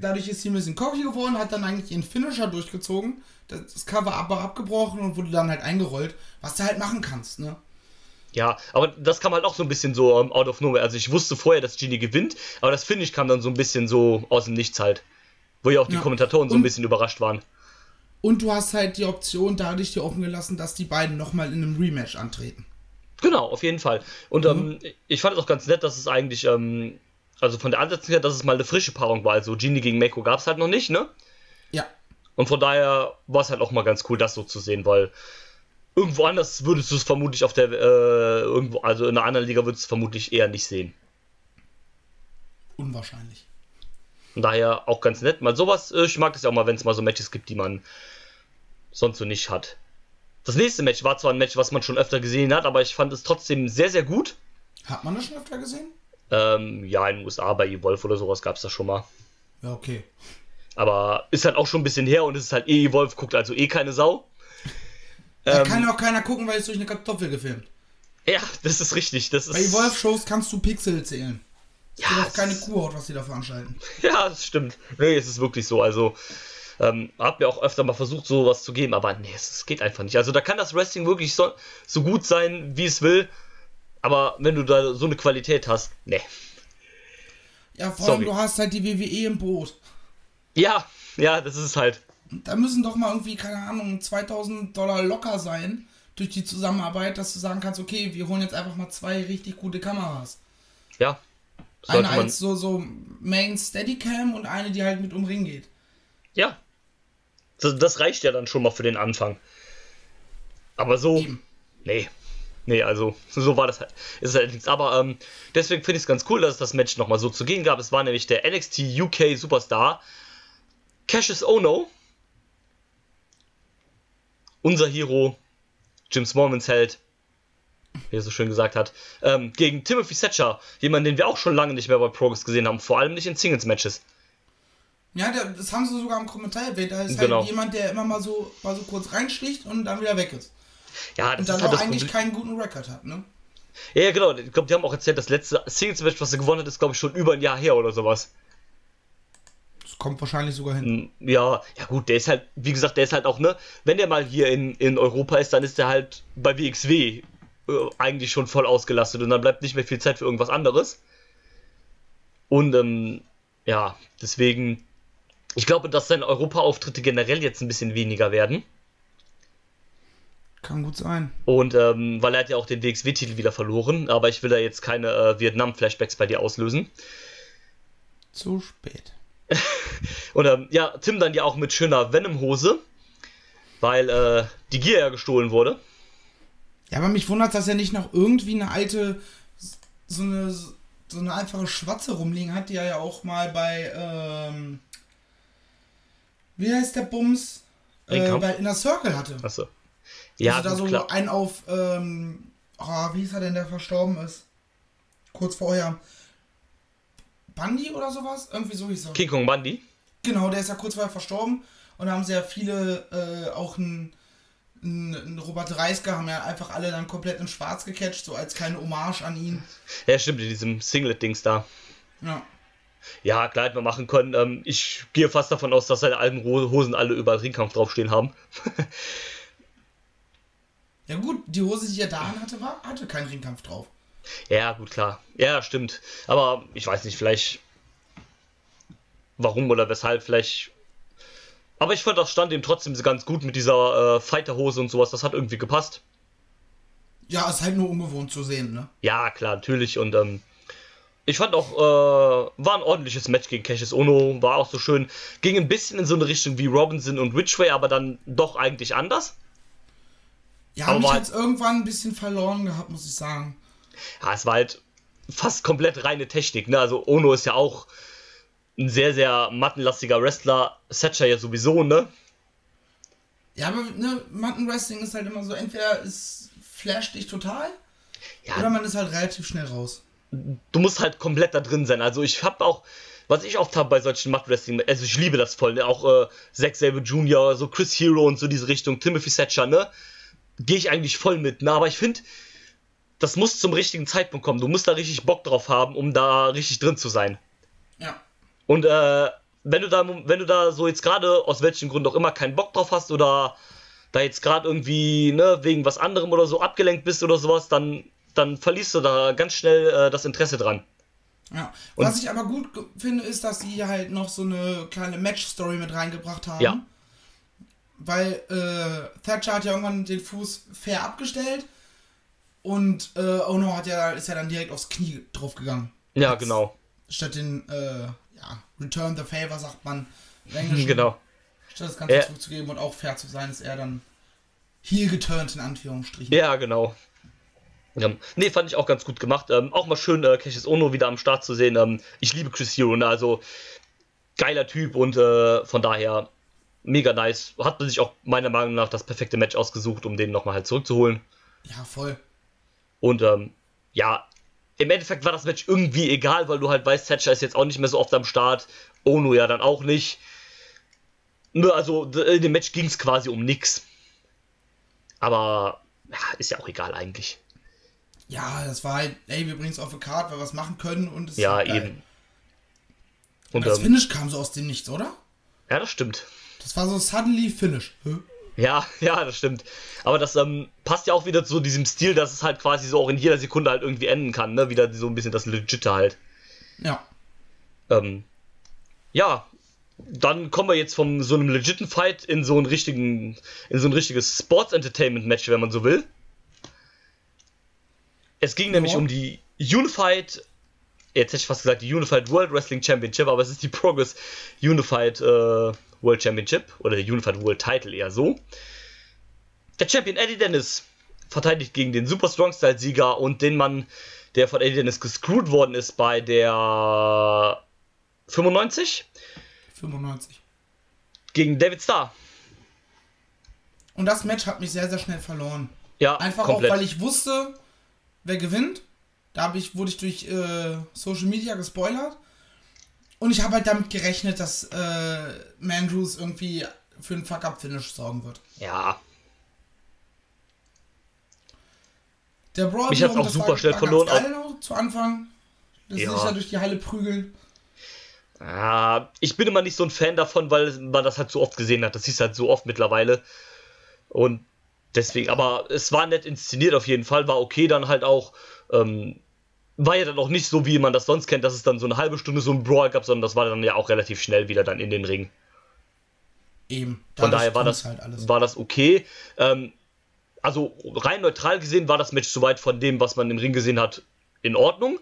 Dadurch ist sie ein bisschen cocky geworden, hat dann eigentlich ihren Finisher durchgezogen. Das Cover aber abgebrochen und wurde dann halt eingerollt, was du halt machen kannst, ne? Ja, aber das kam halt auch so ein bisschen so ähm, out of nowhere. Also ich wusste vorher, dass Genie gewinnt, aber das Finish kam dann so ein bisschen so aus dem Nichts halt. Wo ja auch die Ja. Kommentatoren so ein Und- bisschen überrascht waren. Und du hast halt die Option dadurch dir offen gelassen, dass die beiden nochmal in einem Rematch antreten. Genau, auf jeden Fall. Und ähm, ich fand es auch ganz nett, dass es eigentlich, ähm, also von der Ansetzung her, dass es mal eine frische Paarung war. Also Genie gegen Mako gab es halt noch nicht, ne? Ja. Und von daher war es halt auch mal ganz cool, das so zu sehen, weil irgendwo anders würdest du es vermutlich auf der, äh, irgendwo, also in einer anderen Liga würdest du es vermutlich eher nicht sehen. Unwahrscheinlich. Von daher auch ganz nett. Mal sowas, äh, ich mag das ja auch mal, wenn es mal so Matches gibt, die man sonst so nicht hat. Das nächste Match war zwar ein Match, was man schon öfter gesehen hat, aber ich fand es trotzdem sehr, sehr gut. Hat man das schon öfter gesehen? Ähm, ja, in den USA bei Evolve oder sowas gab es das schon mal. Ja, okay. Aber ist halt auch schon ein bisschen her und es ist halt eh Evolve, guckt also eh keine Sau. Da Ähm, kann auch keiner gucken, weil es durch eine Kartoffel gefilmt. Ja, das ist richtig. Das ist, Bei Evolve-Shows kannst du Pixel zählen. ja, Ja, auch keine Kuhhaut, was die da veranstalten. Ja, das stimmt. Nee, es ist wirklich so. Also, ähm, hab mir auch öfter mal versucht, sowas zu geben, aber nee, es, es geht einfach nicht. Also, da kann das Wrestling wirklich so, so gut sein, wie es will. Aber wenn du da so eine Qualität hast, nee. Ja, vor allem Sorry. du hast halt die WWE im Boot. Ja, ja, das ist halt. Da müssen doch mal irgendwie, keine Ahnung, 2000 Dollar locker sein durch die Zusammenarbeit, dass du sagen kannst, okay, wir holen jetzt einfach mal zwei richtig gute Kameras. Ja. Eine als so, so Main Steadicam und eine, die halt mit um Ring geht. ja. Das, das reicht ja dann schon mal für den Anfang. Aber so. Eben. Nee. Nee, also, so war das halt. Ist halt nichts. Aber ähm, deswegen finde ich es ganz cool, dass es das Match nochmal so zu gehen gab. Es war nämlich der NXT UK Superstar Cassius Ono. Unser Hero, Jim Smallmans Held, wie er so schön gesagt hat, ähm, gegen Timothy Thatcher, jemanden, den wir auch schon lange nicht mehr bei Progress gesehen haben, vor allem nicht in Singles-Matches. Ja, das haben sie sogar im Kommentar erwähnt. Da ist Genau. halt jemand, der immer mal so, mal so kurz reinsticht und dann wieder weg ist. Ja, das Und dann ist halt auch eigentlich Problem. keinen guten Rekord hat, ne? Ja, ja, genau. Ich glaube, die haben auch erzählt, das letzte Singles-Match, was er gewonnen hat, ist, glaube ich, schon über ein Jahr her oder sowas. Das kommt wahrscheinlich sogar hin. Mm, Ja, ja gut, der ist halt, wie gesagt, der ist halt auch, ne, wenn der mal hier in, in Europa ist, dann ist der halt bei WXW äh, eigentlich schon voll ausgelastet und dann bleibt nicht mehr viel Zeit für irgendwas anderes. Und, ähm, ja, deswegen, ich glaube, dass seine Europa-Auftritte generell jetzt ein bisschen weniger werden. Kann gut sein. Und, ähm, weil er hat ja auch den WXW-Titel wieder verloren, aber ich will da jetzt keine äh, Vietnam-Flashbacks bei dir auslösen. Zu spät. Und ähm, ja, Tim dann ja auch mit schöner Venom-Hose, weil äh, die Gier ja gestohlen wurde. Ja, aber mich wundert, dass er nicht noch irgendwie eine alte, so eine, so eine einfache Schwatze rumliegen hat, die er ja auch mal bei, ähm, wie heißt der Bums? Äh, bei Inner Circle hatte. Achso. Ja, also da so klar. einen auf, ähm, oh, wie hieß er denn, der verstorben ist? Kurz vorher. Bundy oder sowas? Irgendwie so hieß er. King Kong Bundy. Genau, der ist ja kurz vorher verstorben. Und da haben ja viele, äh, auch ein, ein, ein Robert Reisker, haben ja einfach alle dann komplett in schwarz gecatcht, so als kleine Hommage an ihn. Ja, stimmt, in diesem Singlet-Dings da. Ja. Ja, klar hätten wir machen können. Ähm, ich gehe fast davon aus, dass seine alten Hosen alle überall Ringkampf draufstehen haben. Ja gut, die Hose, die er da an hatte, war, hatte keinen Ringkampf drauf. ja, gut, klar. Ja, stimmt. Aber ich weiß nicht, vielleicht. Warum oder weshalb, vielleicht. Aber ich fand, das stand ihm trotzdem ganz gut mit dieser äh, Fighterhose und sowas. Das hat irgendwie gepasst. Ja, ist halt nur ungewohnt zu sehen, ne? Ja, klar, natürlich. Und ähm, ich fand auch, äh, war ein ordentliches Match gegen Cassius Ono. War auch so schön. Ging ein bisschen in so eine Richtung wie Robinson und Ridgway, aber dann doch eigentlich anders. Ja, Aber mich war- hat's irgendwann ein bisschen verloren gehabt, muss ich sagen. Ja, es war halt fast komplett reine Technik. Ne? Also Ono ist ja auch ein sehr, sehr mattenlastiger Wrestler. Thatcher ja sowieso, ne? Ja, aber ne, Mountain Wrestling ist halt immer so, entweder es flasht dich total Ja, oder man ist halt relativ schnell raus. du musst halt komplett da drin sein. Also ich hab auch, was ich oft habe bei solchen Matt-Wrestling, also ich liebe das voll, ne? auch äh, Zack Sabre Jr., so Chris Hero und so diese Richtung, Timothy Thatcher, ne? Gehe ich eigentlich voll mit, ne? Aber ich finde, das muss zum richtigen Zeitpunkt kommen. Du musst da richtig Bock drauf haben, um da richtig drin zu sein. Ja. Und äh, wenn du da, wenn du da so jetzt gerade aus welchem Grund auch immer keinen Bock drauf hast oder da jetzt gerade irgendwie ne wegen was anderem oder so abgelenkt bist oder sowas, dann dann verlierst du da ganz schnell äh, das Interesse dran. Ja. Und- Was ich aber gut finde, ist, dass sie halt noch so eine kleine Match-Story mit reingebracht haben. Ja. Weil äh, Thatcher hat ja irgendwann den Fuß fair abgestellt und äh, Ono hat ja, ist ja dann direkt aufs Knie draufgegangen. Ja, Jetzt- genau, Statt den, äh, ja, Return the Favor, sagt man im Englischen. genau. Statt das Ganze Ja. zurückzugeben und auch fair zu sein, ist er dann heel geturnt, in Anführungsstrichen. Ja, genau. Ja, nee, fand ich auch ganz gut gemacht. Ähm, auch mal schön, äh, Cassius Ono wieder am Start zu sehen. Ähm, ich liebe Chris Hero, ne? also geiler Typ und äh, von daher mega nice. Hat man sich auch meiner Meinung nach das perfekte Match ausgesucht, um den nochmal halt zurückzuholen. Ja, voll. Und ähm, ja, im Endeffekt war das Match irgendwie egal, weil du halt weißt, Thatcher ist jetzt auch nicht mehr so oft am Start. Ono ja dann auch nicht. Nur also in dem Match ging es quasi um nix. Aber ja, ist ja auch egal eigentlich. Ja, das war halt, ey, wir bringen es auf die Karte, weil wir was machen können und es ist Ja, halt eben. Und Das ähm, Finish kam so aus dem Nichts, oder? ja, das stimmt. Das war so suddenly Finish. Hä? Ja, ja, das stimmt. Aber das ähm, passt ja auch wieder zu diesem Stil, dass es halt quasi so auch in jeder Sekunde halt irgendwie enden kann, ne? Wieder so ein bisschen das Legitte halt. Ja. Ähm, ja, dann kommen wir jetzt von so einem legiten Fight in so einen richtigen, in so ein richtiges Sports Entertainment Match, wenn man so will. Es ging nämlich Ja. um die Unified, jetzt hätte ich fast gesagt die Unified World Wrestling Championship, aber es ist die Progress Unified äh, World Championship oder der Unified World Title eher so. Der Champion Eddie Dennis verteidigt gegen den Super Strong Style Sieger und den Mann, der von Eddie Dennis gescrewt worden ist bei der 95 95. gegen David Starr. Und das Match hat mich sehr, sehr schnell verloren. Ja, Einfach komplett. auch, weil ich wusste, wer gewinnt. Da ich, wurde ich durch äh, Social Media gespoilert. Und ich habe halt damit gerechnet, dass äh, Mandrews irgendwie für einen Fuck-Up-Finish sorgen wird. ja, Der Brawl Mich wiederum, auch das super war, schnell war verloren, geil noch zu Anfang. Sie Ja. sich da durch die Halle prügeln. Ja, ich bin immer nicht so ein Fan davon, weil man das halt so oft gesehen hat. Das hieß halt so oft mittlerweile. Und deswegen, aber es war nett inszeniert auf jeden Fall, war okay dann halt auch. Ähm, war ja dann auch nicht so, wie man das sonst kennt, dass es dann so eine halbe Stunde so ein Brawl gab, sondern das war dann ja auch relativ schnell wieder dann in den Ring. Eben. Von daher war das, halt alles. war das okay. Ähm, also rein neutral gesehen war das Match soweit von dem, was man im Ring gesehen hat, in Ordnung.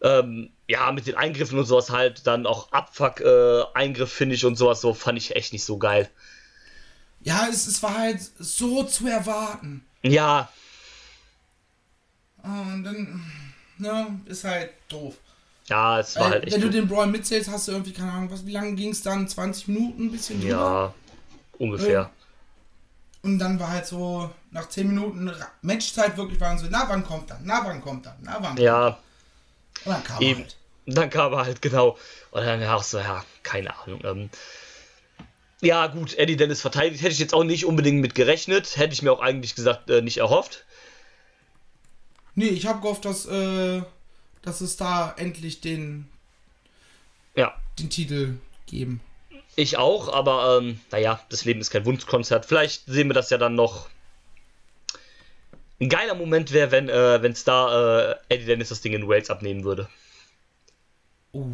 Ähm, ja, mit den Eingriffen und sowas halt, dann auch Abfuck, äh, Eingriff, finde ich und sowas, so fand ich echt nicht so geil. Ja, es, es war halt so zu erwarten. Ja, Und dann, ne, ist halt doof. Ja, es war Weil, halt echt. wenn du den Brawl mitzählst, hast du irgendwie, keine Ahnung, was, wie lange ging es dann? 20 Minuten, ein bisschen drüber? ja, ungefähr. Und dann war halt so, nach 10 Minuten Matchzeit wirklich waren so, na, wann kommt er? Na, wann kommt er? Na, wann kommt er? Ja, Und dann kam eben. er halt. dann kam er halt genau. Und dann auch so, ja, keine Ahnung. Ähm, ja, gut, Eddie Dennis verteidigt. Hätte ich jetzt auch nicht unbedingt mit gerechnet. Hätte ich mir auch eigentlich gesagt äh, nicht erhofft. Nee, ich habe gehofft, dass, äh, dass es da endlich den, Ja, den Titel geben. ich auch, aber ähm, naja, das Leben ist kein Wunschkonzert. Vielleicht sehen wir das ja dann noch. Ein geiler Moment wäre, wenn äh, wenn's da äh, Eddie Dennis das Ding in Wales abnehmen würde. Uh.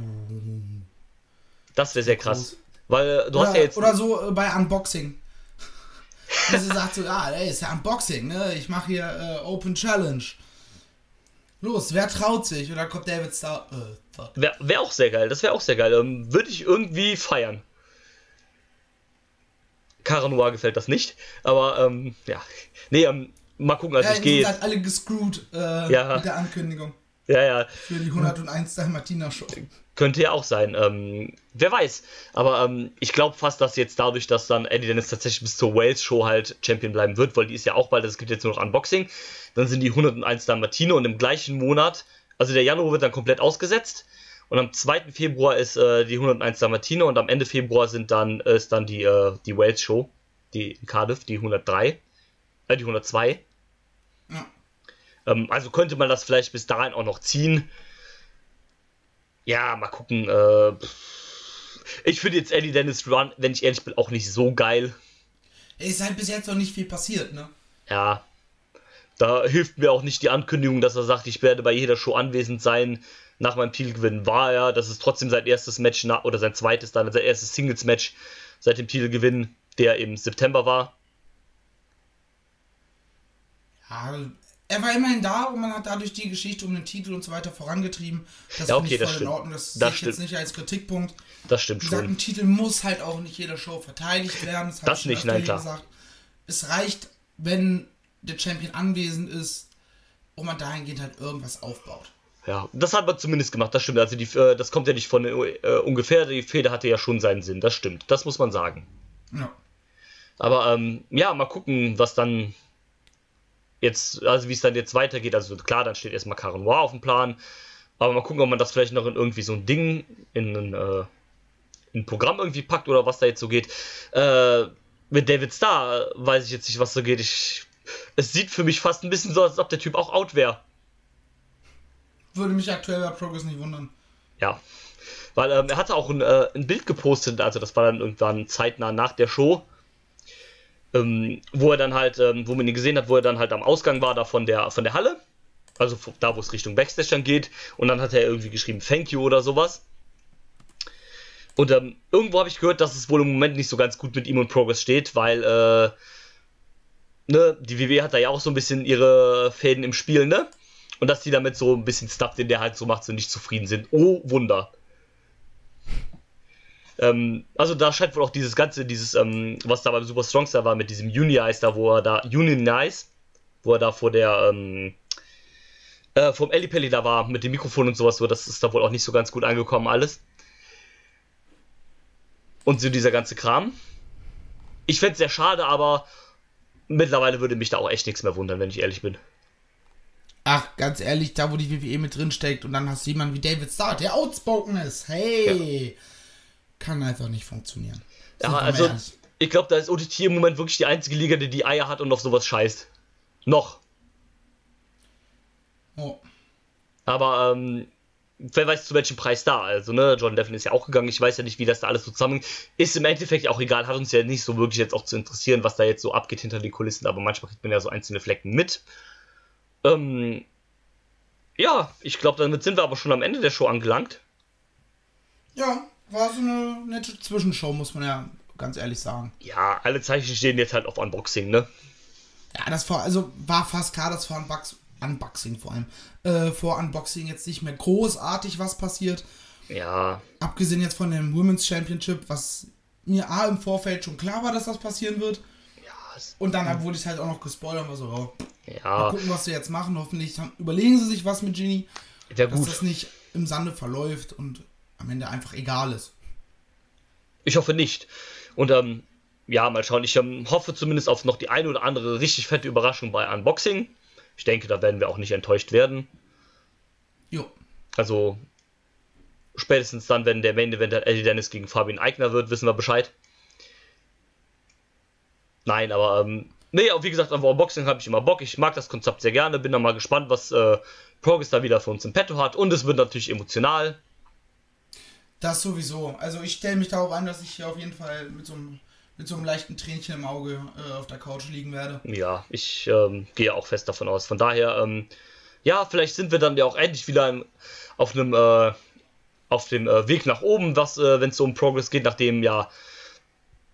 Das wäre sehr krass. Weil äh, du Oder, hast ja jetzt. oder so äh, bei Unboxing. Dass sie sagt so, ja, ey, ist ja Unboxing, ne? Ich mache hier äh, Open Challenge. Los, wer traut sich? Und dann kommt David Star. Äh. Wäre wär auch sehr geil. Das wäre auch sehr geil. Ähm, Würde ich irgendwie feiern. Cara Noir gefällt das nicht. Aber ähm, ja. Nee, ähm, mal gucken. Also ja, ich gehe halt alle gescrewt äh, Ja. mit der Ankündigung Ja, ja. für die 101 Dalmatiner Show. Könnte ja auch sein. Ähm, wer weiß. Aber ähm, ich glaube fast, dass jetzt dadurch, dass dann Eddie Dennis tatsächlich bis zur Wales-Show halt Champion bleiben wird, weil die ist ja auch bald, es gibt jetzt nur noch Unboxing. Dann sind die 101 Dalmatiner und im gleichen Monat, also der Januar wird dann komplett ausgesetzt. Und am 2. Februar ist äh, die 101 Dalmatiner und am Ende Februar sind dann, äh, ist dann die, äh, die Wales-Show, die in Cardiff, die 103, äh, die 102. Ja. Ähm, also könnte man das vielleicht bis dahin auch noch ziehen. Ja, mal gucken. Äh, ich finde jetzt Eddie Dennis Run, wenn ich ehrlich bin, auch nicht so geil. Es ist halt bis jetzt noch nicht viel passiert, ne? Ja, da hilft mir auch nicht die Ankündigung, dass er sagt, ich werde bei jeder Show anwesend sein. Nach meinem Titelgewinn war er. Das ist trotzdem sein erstes Match oder sein zweites dann, sein erstes Singles-Match seit dem Titelgewinn, der im September war. Ja, er war immerhin da und man hat dadurch die Geschichte um den Titel und so weiter vorangetrieben. Das Ja, okay, ich das voll in. Ordnung. Das, Das sehe ich jetzt nicht als Kritikpunkt. Das stimmt gesagt, schon. ein Titel muss halt auch nicht jeder Show verteidigt werden. Das, Das nicht, nein, klar. Gesagt. Es reicht, wenn der Champion anwesend ist und man dahingehend halt irgendwas aufbaut. Ja, das hat man zumindest gemacht, das stimmt. Also die, äh, das kommt ja nicht von äh, ungefähr. Die Feder hatte ja schon seinen Sinn, das stimmt. Das muss man sagen. Ja. Aber ähm, ja, mal gucken, was dann jetzt, also wie es dann jetzt weitergeht. Also klar, dann steht erstmal Cara Noir auf dem Plan. Aber mal gucken, ob man das vielleicht noch in irgendwie so ein Ding, in ein, äh, in ein Programm irgendwie packt oder was da jetzt so geht. Äh, mit David Starr weiß ich jetzt nicht, was so geht. Ich, es sieht für mich fast ein bisschen so als ob der Typ auch out wäre. Würde mich aktuell bei Progress nicht wundern. Ja. Weil ähm, er hatte auch ein, äh, ein Bild gepostet, also das war dann irgendwann zeitnah nach der Show, ähm, wo er dann halt, ähm, wo man ihn gesehen hat, wo er dann halt am Ausgang war da von der, von der Halle. Also da, wo es Richtung Backstage dann geht. Und dann hat er irgendwie geschrieben, thank you oder sowas. Und ähm, irgendwo habe ich gehört, dass es wohl im Moment nicht so ganz gut mit ihm und Progress steht, weil äh, ne, die WWE hat da ja auch so ein bisschen ihre Fäden im Spiel, ne? Und dass die damit so ein bisschen Stuff, den der halt so macht, so nicht zufrieden sind. Oh, Wunder. Ähm, also da scheint wohl auch dieses ganze, dieses, ähm, was da beim Super Strongstar war mit diesem Unionize da, wo er da, Unionize, wo er da vor der, ähm, äh, vom Ellipelli da war, mit dem Mikrofon und sowas, so, das ist da wohl auch nicht so ganz gut angekommen, alles. Und so dieser ganze Kram. Ich fände es sehr schade, aber mittlerweile würde mich da auch echt nichts mehr wundern, wenn ich ehrlich bin. Ach, ganz ehrlich, da wo die WWE mit drin steckt und dann hast du jemanden wie David Starr, der outspoken ist. Hey! Kann einfach nicht funktionieren. Ja, also ehrlich. ich glaube, da ist OTT im Moment wirklich die einzige Liga, die die Eier hat und auf sowas scheißt. Noch. Oh. Aber ähm, wer weiß zu welchem Preis da. Also, ne, John Devlin ist ja auch gegangen. Ich weiß ja nicht, wie das da alles so zusammenhängt. Ist im Endeffekt auch egal, hat uns ja nicht so wirklich jetzt auch zu interessieren, was da jetzt so abgeht hinter den Kulissen, aber manchmal kriegt man ja so einzelne Flecken mit. Ähm, ja, ich glaube, damit sind wir aber schon am Ende der Show angelangt. Ja, war so eine nette Zwischenshow, muss man ja ganz ehrlich sagen. Ja, alle Zeichen stehen jetzt halt auf Unboxing, ne? Ja, das war, also war fast klar, dass vor Unbox Unboxing vor allem, äh, vor Unboxing jetzt nicht mehr großartig was passiert. Ja, Abgesehen jetzt von dem Women's Championship, was mir A im Vorfeld schon klar war, dass das passieren wird. ja, Und dann wurde ich halt auch noch gespoilert und war so, oh, Mal Ja, gucken, was sie jetzt machen. Hoffentlich haben, überlegen sie sich was mit Ginny, wäre dass gut. das nicht im Sande verläuft und am Ende einfach egal ist. Ich hoffe nicht. Und ähm, ja, mal schauen. Ich ähm, hoffe zumindest auf noch die eine oder andere richtig fette Überraschung bei Unboxing. Ich denke, da werden wir auch nicht enttäuscht werden. Jo. Also spätestens dann, wenn der Main Event Eddie Dennis gegen Fabian Eigner wird, wissen wir Bescheid. Nein, aber ähm, nee, wie gesagt, auf Unboxing habe ich immer Bock. Ich mag das Konzept sehr gerne. Bin da mal gespannt, was äh, Progress da wieder für uns im Petto hat. Und es wird natürlich emotional. Das sowieso. Also ich stelle mich darauf an, dass ich hier auf jeden Fall mit so einem, mit so einem leichten Tränchen im Auge äh, auf der Couch liegen werde. Ja, ich ähm, gehe auch fest davon aus. Von daher, ähm, ja, vielleicht sind wir dann ja auch endlich wieder im, auf einem äh, auf dem äh, Weg nach oben, was, äh, wenn es so um Progress geht, nachdem ja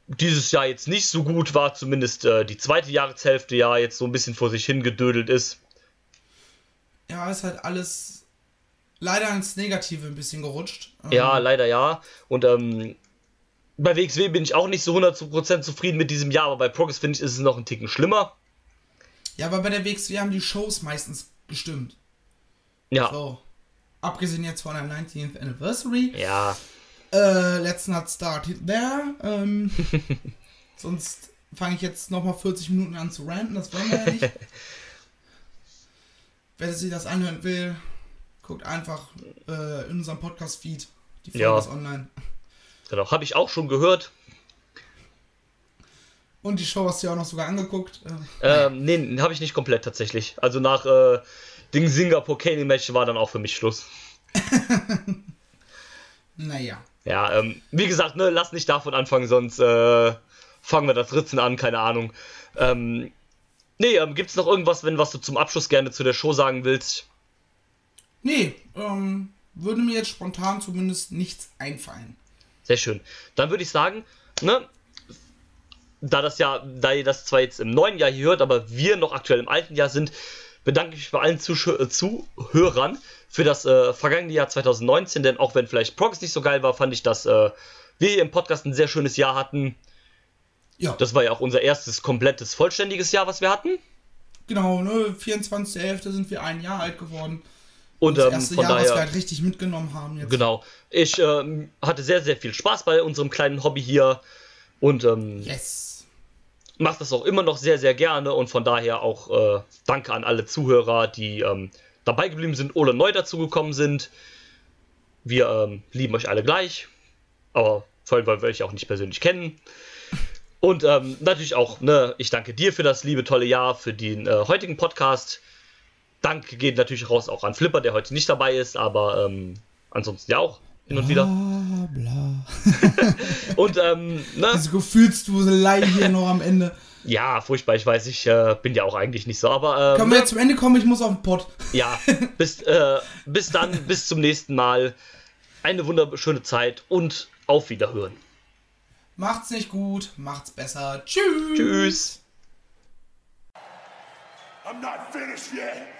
dieses Jahr jetzt nicht so gut war, zumindest äh, die zweite Jahreshälfte ja jetzt so ein bisschen vor sich hingedödelt ist. Ja, ist halt alles leider ins Negative ein bisschen gerutscht. Ähm, Ja, leider ja. Und ähm, bei WXW bin ich auch nicht so 100% zufrieden mit diesem Jahr, aber bei Progress finde ich, ist es noch ein Ticken schlimmer. ja, aber bei der WXW haben die Shows meistens gestimmt. Ja, So. Abgesehen jetzt von der 19th Anniversary. ja, Äh, let's not start there. Ähm, sonst fange ich jetzt nochmal 40 Minuten an zu ranten, das wollen wir ja nicht. Wer sich das anhören will, guckt einfach äh, in unserem Podcast-Feed. Die Folge Ja. ist online. genau. Habe ich auch schon gehört. Und die Show hast du ja auch noch sogar angeguckt. Äh, Ähm, nee, habe ich nicht komplett tatsächlich. Also nach äh, dem Singapore Canyon Match war dann auch für mich Schluss. naja. Ja, ähm, wie gesagt, ne, lass nicht davon anfangen, sonst äh, fangen wir das Ritzen an, keine Ahnung. Ähm, nee, ähm, gibt's noch irgendwas, wenn was du zum Abschluss gerne zu der Show sagen willst? Nee, ähm, würde mir jetzt spontan zumindest nichts einfallen. Sehr schön. Dann würde ich sagen, ne, da das ja, da ihr das zwar jetzt im neuen Jahr hier hört, aber wir noch aktuell im alten Jahr sind, bedanke ich mich bei allen Zusch äh, Zuhörern für das äh, vergangene Jahr 2019, denn auch wenn vielleicht Progress nicht so geil war, fand ich, dass äh, wir hier im Podcast ein sehr schönes Jahr hatten. Ja, Das war ja auch unser erstes komplettes, vollständiges Jahr, was wir hatten. genau, ne, 24.11. sind wir ein Jahr alt geworden. Und Das ähm, erste von Jahr, was wir daher, halt richtig mitgenommen haben jetzt. genau. Ich ähm, hatte sehr, sehr viel Spaß bei unserem kleinen Hobby hier und ähm, Yes. mache das auch immer noch sehr, sehr gerne und von daher auch äh, danke an alle Zuhörer, die ähm, dabei geblieben sind oder neu dazugekommen sind. Wir ähm, lieben euch alle gleich, aber vor allem, weil wir euch auch nicht persönlich kennen. Und ähm, natürlich auch, ne, ich danke dir für das liebe, tolle Jahr, für den äh, heutigen Podcast. Danke geht natürlich raus auch an Flipper, der heute nicht dabei ist, aber ähm, ansonsten ja auch hin und wieder. Bla, bla. Und ähm, ne, Diese Gefühlsduselei hier noch am Ende. ja, furchtbar, ich weiß, ich äh, bin ja auch eigentlich nicht so, aber ähm, Können wir jetzt zum Ende kommen? Ich muss auf den Pott. Ja, bis, äh, bis dann, bis zum nächsten Mal. Eine wunderschöne Zeit und auf Wiederhören. Macht's nicht gut, macht's besser. Tschüss. Tschüss. I'm not finished yet.